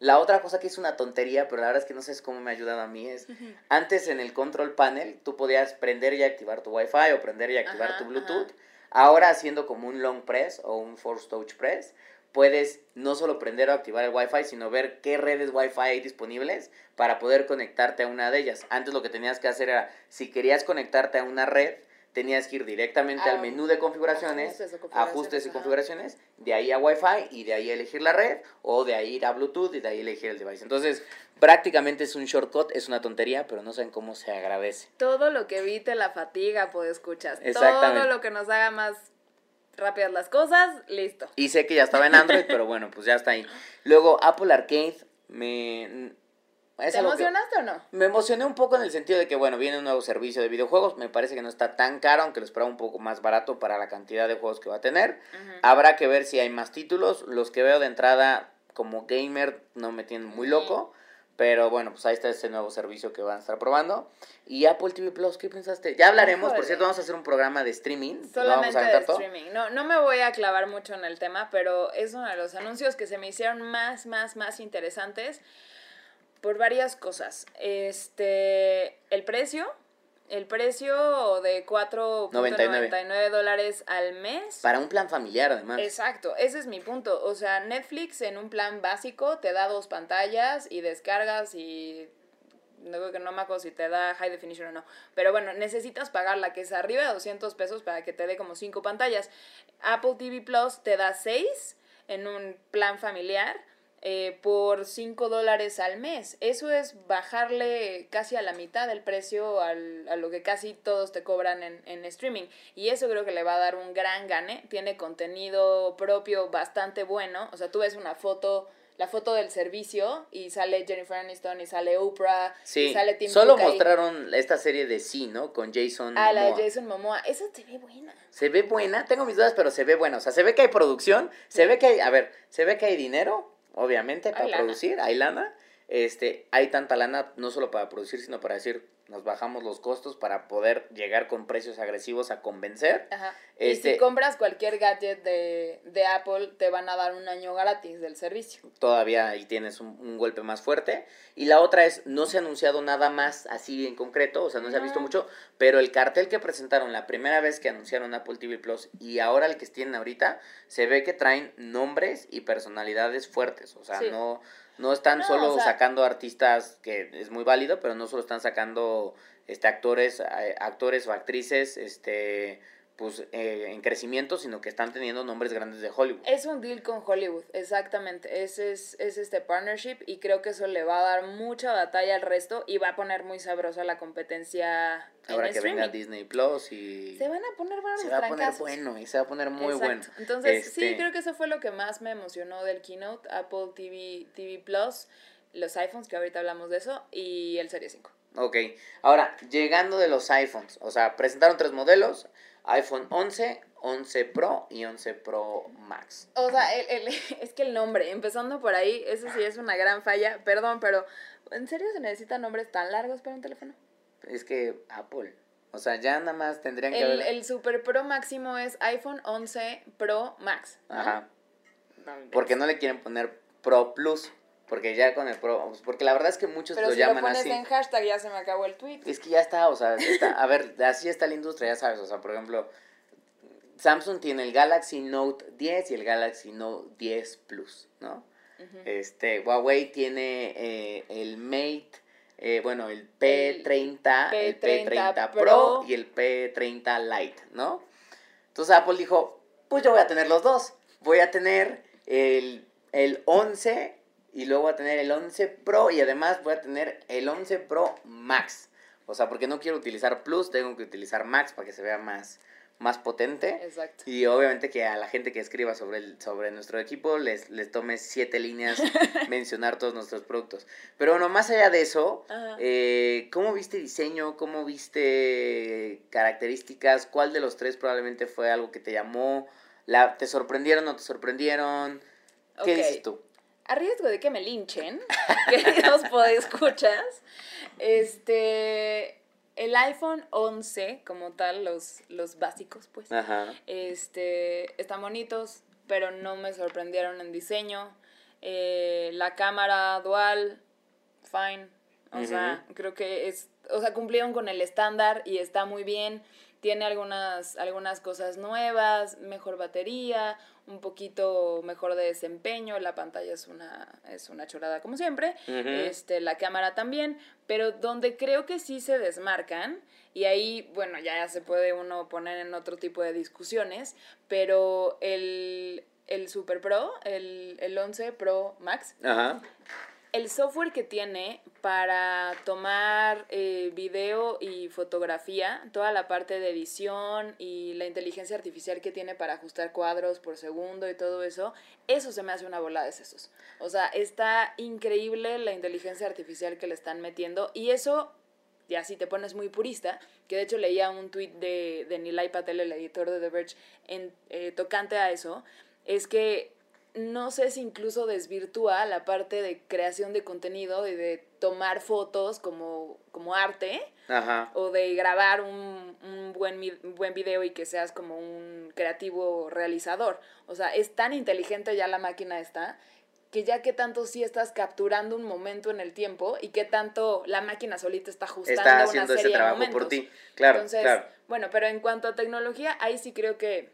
La otra cosa que es una tontería, pero la verdad es que no sé cómo me ha ayudado a mí, es antes en el control panel tú podías prender y activar tu Wi-Fi o prender y activar Ajá, tu Bluetooth. ajá. Ahora haciendo como un long press o un force touch press, puedes no solo prender o activar el Wi-Fi, sino ver qué redes Wi-Fi hay disponibles para poder conectarte a una de ellas. Antes lo que tenías que hacer era, si querías conectarte a una red, tenías que ir directamente Ah, al menú de configuraciones, ajustes configuraciones, ajustes y configuraciones, de ahí a Wi-Fi y de ahí elegir la red, o de ahí ir a Bluetooth y de ahí elegir el device. Entonces, prácticamente es un shortcut, es una tontería, pero no saben cómo se agradece. Todo lo que evite la fatiga, pues escuchas. Exactamente. Todo lo que nos haga más rápidas las cosas, listo. Y sé que ya estaba en Android, pero bueno, pues ya está ahí. Luego, Apple Arcade, me... es ¿Te que- emocionaste o no? Me emocioné un poco en el sentido de que, bueno, viene un nuevo servicio de videojuegos. Me parece que no está tan caro, aunque lo esperaba un poco más barato para la cantidad de juegos que va a tener. Habrá que ver si hay más títulos. Los que veo de entrada como gamer no me tienen muy loco. Pero bueno, pues ahí está ese nuevo servicio que van a estar probando. Y Apple TV Plus, ¿qué pensaste? Ya hablaremos, por cierto, vamos a hacer un programa de streaming. vamos Solamente a de streaming. No, no me voy a clavar mucho en el tema, pero es uno de los anuncios que se me hicieron más, más, más interesantes por varias cosas. Este, el precio, el precio de 4.99 dólares al mes. Para un plan familiar, además. Exacto, ese es mi punto. O sea, Netflix en un plan básico te da dos pantallas y descargas y no, que no me acuerdo si te da high definition o no. Pero bueno, necesitas pagar la que es arriba de 200 pesos para que te dé como cinco pantallas. Apple TV Plus te da seis en un plan familiar eh, por 5 dólares al mes. Eso es bajarle casi a la mitad del precio al- a lo que casi todos te cobran en, en streaming. Y eso creo que le va a dar un gran gane. Tiene contenido propio bastante bueno. O sea, tú ves una foto, la foto del servicio y sale Jennifer Aniston y sale Oprah Sí, y sale Tim solo Cook ahí. mostraron esta serie de Sí, ¿no? Con Jason Ah, la de. Jason Momoa. Esa se ve buena. Se ve buena, tengo mis dudas, pero se ve buena. O sea, se ve que hay producción, se ve que hay, a ver, se ve que hay dinero, obviamente, para Hay producir, hay lana. Este, hay tanta lana, no solo para producir, sino para decir, nos bajamos los costos para poder llegar con precios agresivos a convencer. Ajá. Y Este- si compras cualquier gadget de, de Apple, te van a dar un año gratis del servicio. Todavía ahí tienes un, un golpe más fuerte. Y la otra es, no se ha anunciado nada más así en concreto, o sea, no se ha visto mucho, pero el cartel que presentaron la primera vez que anunciaron Apple TV Plus y ahora el que tienen ahorita, se ve que traen nombres y personalidades fuertes. O sea, Sí. no, no están No, solo o sea- sacando artistas, que es muy válido, pero no solo están sacando este actores, eh, actores o actrices, este pues eh, en crecimiento, sino que están teniendo nombres grandes de Hollywood. Es un deal con Hollywood, exactamente. Ese es, es este partnership y creo que eso le va a dar mucha batalla al resto y va a poner muy sabrosa la competencia en Ahora que venga streaming. Disney Plus y Se van a poner buenos se va a poner bueno y se va a poner muy Exacto. bueno. Entonces, sí, Este, creo que eso fue lo que más me emocionó del keynote, Apple TV, TV Plus, los iPhones, que ahorita hablamos de eso, y el Serie 5. Ok, ahora, llegando de los iPhones, o sea, presentaron tres modelos, iPhone 11, 11 Pro y 11 Pro Max. O sea, el, el- es que el nombre, empezando por ahí, eso sí es una gran falla, perdón, pero ¿en serio se necesitan nombres tan largos para un teléfono? Es que Apple, o sea, ya nada más tendrían que El, haber... el Super Pro máximo es iPhone 11 Pro Max. ¿no? Ajá, porque no le quieren poner Pro Plus, porque ya con el Pro, pues, porque la verdad es que muchos Pero lo si lo llaman pones así. en hashtag ya se me acabó el tweet. Es que ya está, o sea, está, a ver, así está la industria, ya sabes, o sea, por ejemplo, Samsung tiene el Galaxy Note 10 y el Galaxy Note 10 Plus, ¿no? Ujú. Este, Huawei tiene eh, el Mate, eh, bueno, el P30, el P30 P30 Pro, Pro. y el P30 Lite, ¿no? Entonces Apple dijo, pues yo voy a tener los dos. Voy a tener el, el 11 y luego voy a tener el 11 Pro y además voy a tener el 11 Pro Max. O sea, porque no quiero utilizar Plus, tengo que utilizar Max para que se vea más, más potente. Exacto. Y obviamente que a la gente que escriba sobre, el, sobre nuestro equipo les, les tome siete líneas mencionar todos nuestros productos. Pero bueno, más allá de eso, eh, ¿cómo viste diseño? ¿Cómo viste características? ¿Cuál de los tres probablemente fue algo que te llamó? La, ¿Te sorprendieron o no te sorprendieron? ¿Qué Ok. dices tú? A riesgo de que me linchen, queridos podescuchas, este, el iPhone 11 como tal, los, los básicos, pues, Ajá. este, están bonitos, pero no me sorprendieron en diseño. Eh, la cámara dual, fine. O sea, creo que es, o sea, cumplieron con el estándar y está muy bien. Tiene algunas, algunas cosas nuevas, mejor batería, un poquito mejor de desempeño. La pantalla es una, es una chorada como siempre. Este, la cámara también. Pero donde creo que sí se desmarcan, y ahí, bueno, ya se puede uno poner en otro tipo de discusiones, pero el, el Super Pro, el, el 11 Pro Max, Ajá. El software que tiene para tomar eh, video y fotografía, toda la parte de edición y la inteligencia artificial que tiene para ajustar cuadros por segundo y todo eso, eso se me hace una bola de sesos. O sea, está increíble la inteligencia artificial que le están metiendo y eso, ya si te pones muy purista, que de hecho leía un tweet de, de Nilay Patel, el editor de The Verge, en, eh, tocante a eso, es que no sé si incluso desvirtúa la parte de creación de contenido y de tomar fotos como, como arte Ajá. o de grabar un, un buen, un buen video y que seas como un creativo realizador. O sea, es tan inteligente ya la máquina está que ya que tanto sí estás capturando un momento en el tiempo y que tanto la máquina solita está ajustando Está una haciendo serie ese trabajo por ti. Claro, Entonces, claro. bueno, pero en cuanto a tecnología, ahí sí creo que,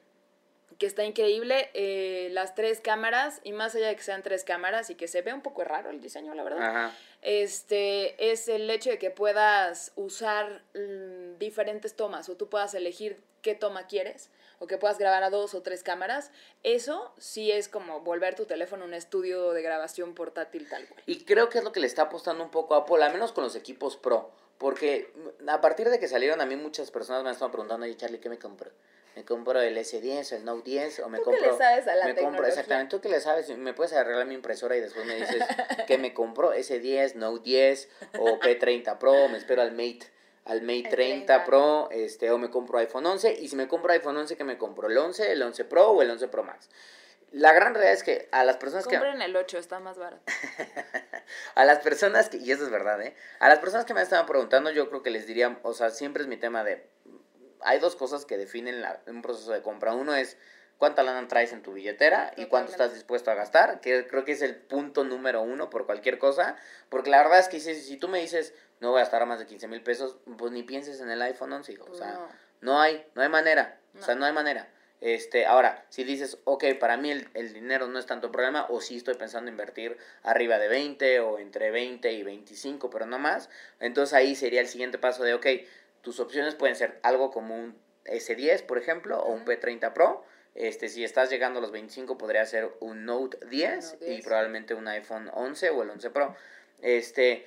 que está increíble. eh, las tres cámaras, y más allá de que sean tres cámaras y que se ve un poco raro el diseño, la verdad, Ajá. este, es el hecho de que puedas usar mm, diferentes tomas o tú puedas elegir qué toma quieres o que puedas grabar a dos o tres cámaras. Eso sí es como volver tu teléfono un estudio de grabación portátil tal cual. Y creo que es lo que le está apostando un poco a Apple, al menos con los equipos Pro. Porque a partir de que salieron, a mí muchas personas me estado preguntando, oye Charlie, ¿qué me compro? ¿Me compro el S10 o el Note 10? ¿O me ¿Tú qué compro, le sabes a la me compro, exactamente, ¿tú qué le sabes? ¿Me puedes arreglar mi impresora y después me dices que me compro S10, Note 10 o P30 Pro? Me espero al Mate, al Mate El 30, 30. Pro, este, o me compro iPhone 11. Y si me compro iPhone 11, ¿qué me compro? ¿El 11, el 11 Pro o el 11 Pro Max? La gran realidad es que a las personas que... Compren el 8, está más barato. a las personas que, y eso es verdad, ¿eh? A las personas que me estaban preguntando, yo creo que les diría, o sea, siempre es mi tema de, hay dos cosas que definen la, un proceso de compra. Uno es cuánta lana traes en tu billetera y cuánto estás dispuesto a gastar, que creo que es el punto número uno por cualquier cosa, porque la verdad es que si, si tú me dices, no voy a gastar más de 15 mil pesos, pues ni pienses en el iPhone 11, hijo. o sea, no. no. hay, no hay manera, o sea, no hay manera. Este, ahora, si dices, ok, para mí el, el, dinero no es tanto problema, o si estoy pensando invertir arriba de 20 o entre 20 y 25, pero no más, entonces ahí sería el siguiente paso de, ok, tus opciones pueden ser algo como un S10, por ejemplo, o un P30 Pro, este, si estás llegando a los 25, podría ser un Note 10, y probablemente un iPhone 11 o el 11 Pro. Este,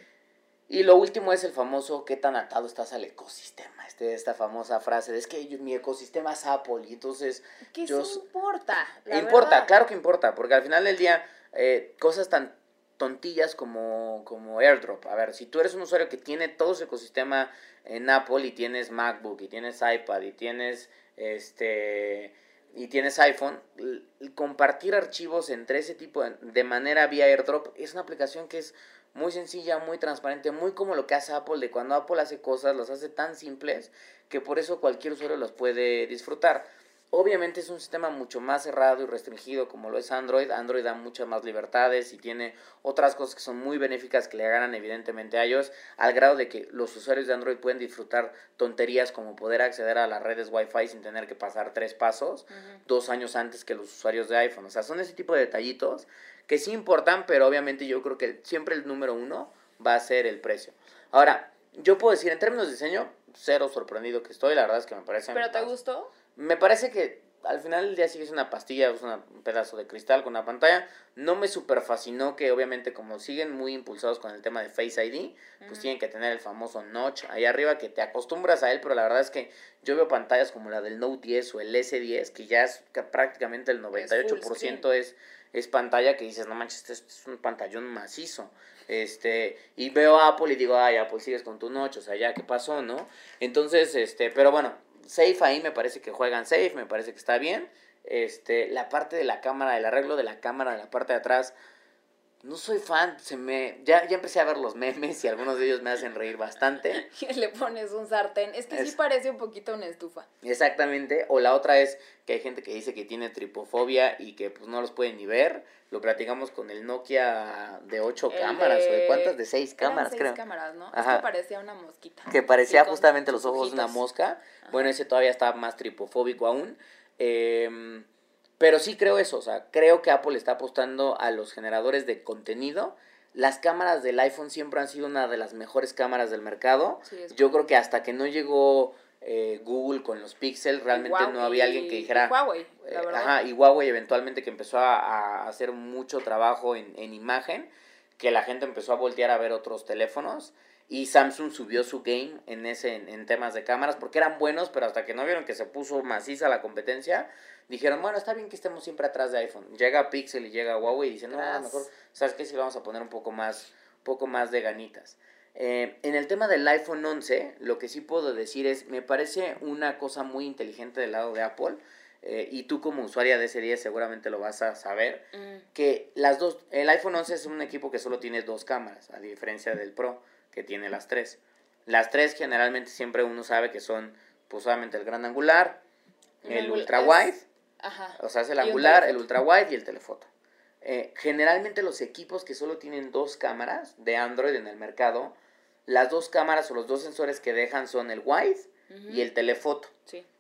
y lo último es el famoso qué tan atado estás al ecosistema. Este, esta famosa frase de es que mi ecosistema es Apple y entonces... ¿Qué yo, importa? importa, claro que importa, porque al final del día eh, cosas tan tontillas como, como AirDrop. A ver, si tú eres un usuario que tiene todo su ecosistema en Apple y tienes MacBook y tienes iPad y tienes este y tienes iPhone, compartir archivos entre ese tipo de, manera vía AirDrop es una aplicación que es muy sencilla, muy transparente, muy como lo que hace Apple, de cuando Apple hace cosas, las hace tan simples que por eso cualquier usuario las puede disfrutar. Obviamente es un sistema mucho más cerrado y restringido como lo es Android. Android da muchas más libertades y tiene otras cosas que son muy benéficas que le ganan evidentemente a ellos, al grado de que los usuarios de Android pueden disfrutar tonterías como poder acceder a las redes Wi-Fi sin tener que pasar tres pasos dos años antes que los usuarios de iPhone. O sea, son ese tipo de detallitos que sí importan, pero obviamente yo creo que siempre el número uno va a ser el precio. Ahora, yo puedo decir, en términos de diseño, cero sorprendido que estoy, la verdad es que me parece... ¿Pero te gustó? Me parece que al final del día sí es una pastilla, es un pedazo de cristal con una pantalla. No me super fascinó que obviamente como siguen muy impulsados con el tema de Face ID, pues tienen que tener el famoso notch ahí arriba que te acostumbras a él, pero la verdad es que yo veo pantallas como la del Note 10 o el S10, que ya es prácticamente el 98% es, es, pantalla que dices, no manches, este es un pantallón macizo. Este, y veo a Apple y digo, ay, Apple, sigues con tu notch, o sea, ya, ¿qué pasó, no? Entonces, este, pero bueno, safe ahí me parece que juegan safe, me parece que está bien. Este, la parte de la cámara, el arreglo de la cámara la parte de atrás, no soy fan, se me ya, ya empecé a ver los memes y algunos de ellos me hacen reír bastante. Le pones un sartén, es que sí parece un poquito una estufa. Exactamente, o la otra es que hay gente que dice que tiene tripofobia y que pues no los puede ni ver. Lo platicamos con el Nokia de ocho cámaras, o de cuántas, de seis cámaras, seis cámaras, ¿no? Es que parecía una mosquita. Que parecía justamente los ojos de una mosca. Bueno, ese todavía está más tripofóbico aún. Eh, pero sí creo eso, o sea, creo que Apple está apostando a los generadores de contenido. Las cámaras del iPhone siempre han sido una de las mejores cámaras del mercado. Yo creo que hasta que no llegó eh, Google con los Pixel, realmente no había alguien que dijera... Y Huawei, la eh, verdad. ajá, y Huawei eventualmente que empezó a, a hacer mucho trabajo en, en imagen, que la gente empezó a voltear a ver otros teléfonos y Samsung subió su game en ese en, temas de cámaras porque eran buenos pero hasta que no vieron que se puso maciza la competencia dijeron bueno está bien que estemos siempre atrás de iPhone llega Pixel y llega Huawei y dicen no mejor sabes qué si vamos a poner un poco más poco más de ganitas eh, en el tema del iPhone 11 lo que sí puedo decir es me parece una cosa muy inteligente del lado de Apple eh, y tú como usuaria de ese día seguramente lo vas a saber, mm. que las dos, el iPhone 11 es un equipo que solo tiene dos cámaras, a diferencia del Pro que tiene las tres. Las tres generalmente siempre uno sabe que son pues solamente el gran angular, el, ultra wide, o sea, es el angular, el ultra wide y el telefoto. Eh, generalmente los equipos que solo tienen dos cámaras de Android en el mercado, las dos cámaras o los dos sensores que dejan son el wide y el telefoto.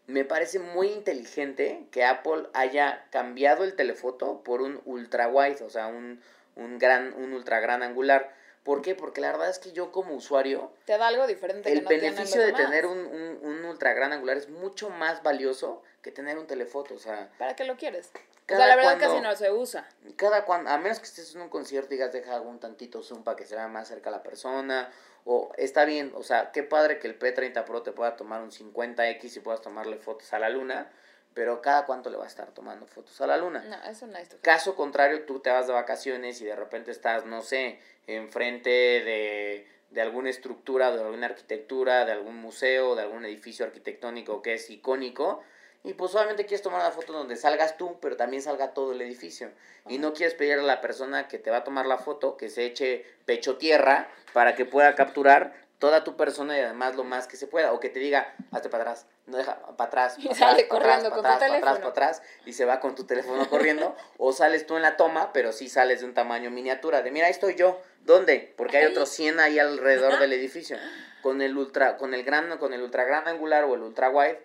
Me parece muy inteligente que Apple haya cambiado el telefoto por un ultra wide, o sea, un, un gran, un ultra gran angular ¿Por qué? Porque la verdad es que yo como usuario... Te da algo diferente. El beneficio de tener un, un, ultra gran angular es mucho más valioso que tener un telefoto, o sea... ¿Para qué lo quieres? o sea, la verdad casi no se usa. Cada cuando, a menos que estés en un concierto y digas, deja un tantito zoom para que se vea más cerca la persona, o está bien, o sea, qué padre que el P30 Pro te pueda tomar un 50X y puedas tomarle fotos a la luna, pero cada cuánto le va a estar tomando fotos a la luna. No, eso no es Caso contrario, tú te vas de vacaciones y de repente estás, no sé, enfrente de, de alguna estructura, de alguna arquitectura, de algún museo, de algún edificio arquitectónico que es icónico, y pues obviamente quieres tomar una foto donde salgas tú, pero también salga todo el edificio. Y no quieres pedirle a la persona que te va a tomar la foto que se eche pecho tierra para que pueda capturar toda tu persona y además lo más que se pueda. O que te diga, hazte para atrás, no deja, para atrás, Y sale atrás, para corriendo atrás, con tu atrás, para atrás, teléfono. para atrás, y se va con tu teléfono corriendo. o sales tú en la toma, pero sí sales de un tamaño miniatura. De mira, ahí estoy yo. ¿Dónde? Porque hay Ahí. otros 100 ahí alrededor del edificio. Con el ultra, con el gran, con el ultra gran angular o el ultra wide,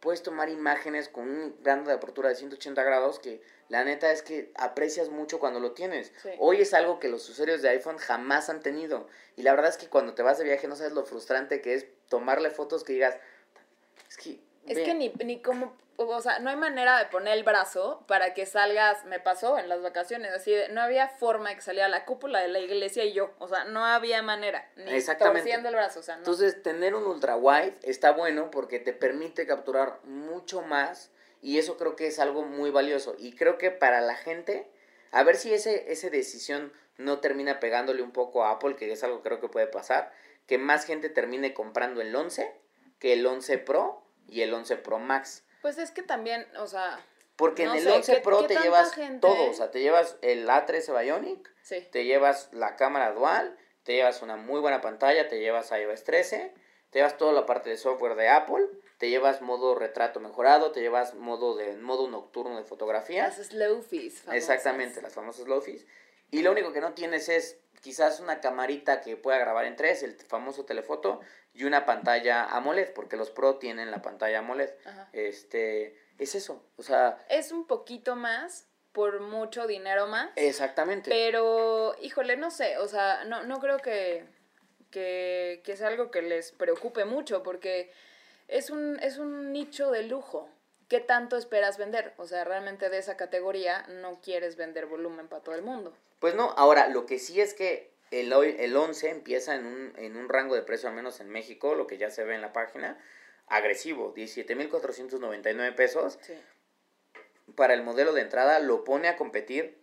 puedes tomar imágenes con un gran de apertura de 180 grados que la neta es que aprecias mucho cuando lo tienes. Sí. Hoy es algo que los usuarios de iPhone jamás han tenido. Y la verdad es que cuando te vas de viaje no sabes lo frustrante que es tomarle fotos que digas, es que... Es ve". que ni, ni como, o sea, no hay manera de poner el brazo para que salgas, me pasó en las vacaciones, así, de- no había forma de que saliera la cúpula de la iglesia y yo, o sea, no había manera, ni Exactamente. torciendo el brazo, o sea, no. Entonces, tener un ultra wide está bueno porque te permite capturar mucho más y eso creo que es algo muy valioso. Y creo que para la gente, a ver si ese, esa decisión no termina pegándole un poco a Apple, que es algo que creo que puede pasar, que más gente termine comprando el 11 que el 11 Pro y el 11 Pro Max. Pues es que también, o sea, Porque No en el sé, 11 ¿qué- Pro qué te llevas gente? todo, o sea, te llevas el A13 Bionic, sí. te llevas la cámara dual, te llevas una muy buena pantalla, te llevas iOS 13, te llevas toda la parte de software de Apple, te llevas modo retrato mejorado, te llevas modo de modo nocturno de fotografía. Las slow fees. famosas. Exactamente, las famosas Lofis. Y lo único que no tienes es quizás una camarita que pueda grabar en tres, el famoso telefoto, y una pantalla AMOLED, porque los Pro tienen la pantalla AMOLED. Ajá. Este, es eso, o sea, Es un poquito más, por mucho dinero más. exactamente. Pero, híjole, no sé, o sea, no, no creo que, que, que sea algo que les preocupe mucho, porque es un, es un nicho de lujo. ¿Qué tanto esperas vender? O sea, realmente de esa categoría no quieres vender volumen para todo el mundo. Pues no, ahora lo que sí es que el, hoy- el 11 empieza en un, en un rango de precio, al menos en México, lo que ya se ve en la página, agresivo, 17.499 pesos. Sí. Para el modelo de entrada lo pone a competir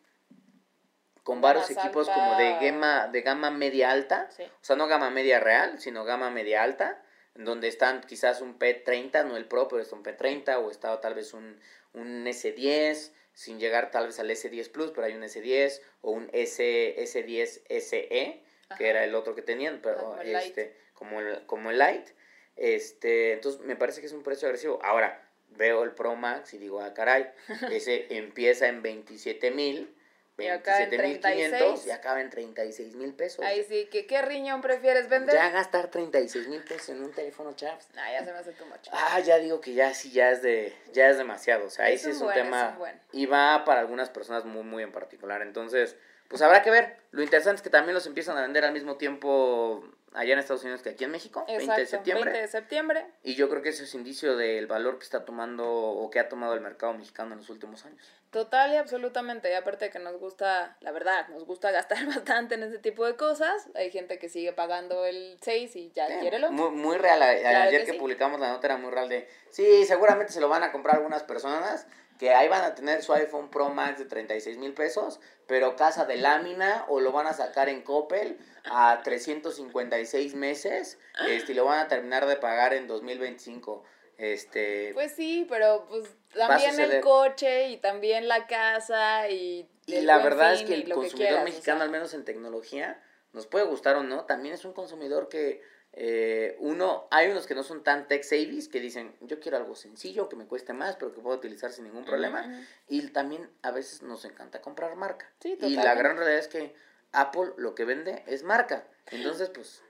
con varios más equipos alta. como de gama, de gama media alta, Sí. o sea, no gama media real, sino gama media alta, en donde están quizás un P30, no el Pro, pero es un P30, o está tal vez un, un S10, sin llegar tal vez al S10 Plus, pero hay un S10, o un S, S10 SE, Ajá. que era el otro que tenían, pero como el este, como el, como el Lite. Este, entonces me parece que es un precio agresivo. Ahora, veo el Pro Max y digo, ah, caray, ese empieza en 27 mil, Y acaba en 27 36. y acaba en 36 mil pesos. Ahí sí, que ¿qué riñón prefieres vender? Ya gastar 36 mil pesos en un teléfono, chaps. Nah, ya se me hace too much. Ah, ya digo que ya sí, ya es de, ya es demasiado. O sea, ahí Es sí es un buen, es tema. un buen. Y va para algunas personas muy, muy en particular. Entonces, pues habrá que ver. Lo interesante es que también los empiezan a vender al mismo tiempo allá en Estados Unidos que aquí en México, 20 de Exacto, septiembre. 20 de septiembre. Y yo creo que eso es indicio del valor que está tomando o que ha tomado el mercado mexicano en los últimos años. Total y absolutamente. Y aparte de que nos gusta, la verdad, nos gusta gastar bastante en ese tipo de cosas. Hay gente que sigue pagando el 6 y ya Sí, quiere otro. muy, muy real. A- Claro Ayer que que, sí. publicamos la nota era muy real de, sí, seguramente se lo van a comprar algunas personas que ahí van a tener su iPhone Pro Max de 36 mil pesos, pero casa de lámina o lo van a sacar en Coppel a 356 meses este, y lo van a terminar de pagar en 2025. Este, Pues sí, pero pues también el coche y también la casa y... Y la verdad es que el consumidor quieras, o mexicano, sea. al menos en tecnología, nos puede gustar o no, también es un consumidor que eh, uno, hay unos que no son tan tech savvy, que dicen, yo quiero algo sencillo, que me cueste más, pero que puedo utilizar sin ningún problema. Y también a veces nos encanta comprar marca. Sí, y la gran realidad es que Apple lo que vende es marca. Entonces, pues,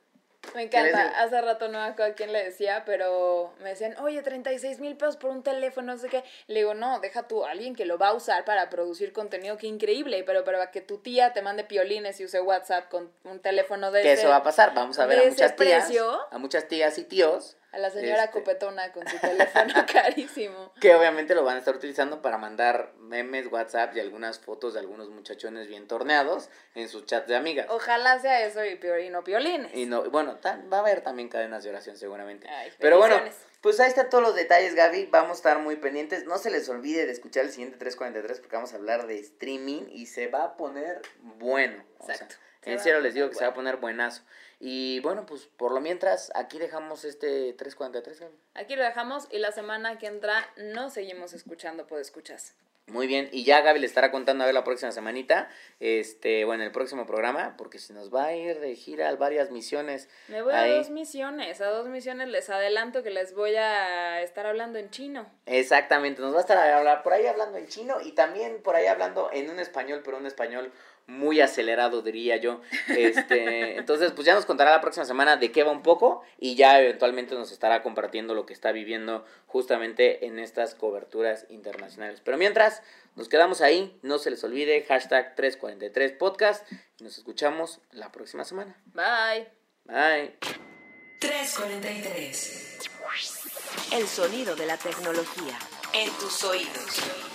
Me ¿Qué les encanta. Hace rato no me acuerdo a quién le decía, pero me decían, oye, 36 mil pesos por un teléfono, no sé qué. Le digo, no, deja tú a alguien que lo va a usar para producir contenido, qué increíble, pero para que tu tía te mande piolines y use WhatsApp con un teléfono de que ese- eso va a pasar. Vamos a ver a muchas tías, precio. a muchas tías y tíos A la señora Este. copetona con su teléfono carísimo. que obviamente lo van a estar utilizando para mandar memes, WhatsApp y algunas fotos de algunos muchachones bien torneados en sus chats de amigas. Ojalá sea eso y, no piolines. Y no, bueno, tan- va a haber también cadenas de oración seguramente. Ay, Pero bueno, pues ahí están todos los detalles, Gaby. Vamos a estar muy pendientes. No se les olvide de escuchar el siguiente 343 porque vamos a hablar de streaming y se va a poner bueno. O sea, Exacto. Se En serio les digo que se va a poner buenazo. Y bueno, pues por lo mientras, aquí dejamos este 343. Gaby. Aquí lo dejamos y la semana que entra nos seguimos escuchando, pues escuchas. Muy bien, y ya Gaby le estará contando a ver la próxima semanita, este, bueno, el próximo programa, porque si nos va a ir de gira a varias misiones. Me voy ahí. a dos misiones, a dos misiones les adelanto que les voy a estar hablando en chino. Exactamente, nos va a estar a hablar por ahí hablando en chino y también por ahí hablando en un español, pero un español muy acelerado, diría yo. Este, entonces, pues ya nos contará la próxima semana de qué va un poco y ya eventualmente nos estará compartiendo lo que está viviendo justamente en estas coberturas internacionales. Pero mientras, nos quedamos ahí, no se les olvide, hashtag 343 podcast y nos escuchamos la próxima semana. Bye. Bye. 343. El sonido de la tecnología en tus oídos.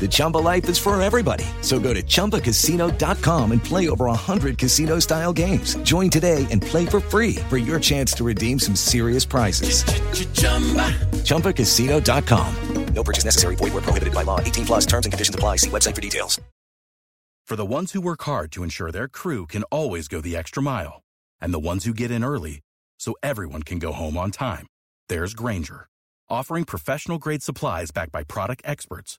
The Chumba life is for everybody. So go to ChumbaCasino.com and play over 100 casino style games. Join today and play for free for your chance to redeem some serious prizes. ChumbaCasino.com. No purchase necessary. Void where prohibited by law. 18 plus terms and conditions apply. See website for details. For the ones who work hard to ensure their crew can always go the extra mile, and the ones who get in early so everyone can go home on time, there's Granger, offering professional grade supplies backed by product experts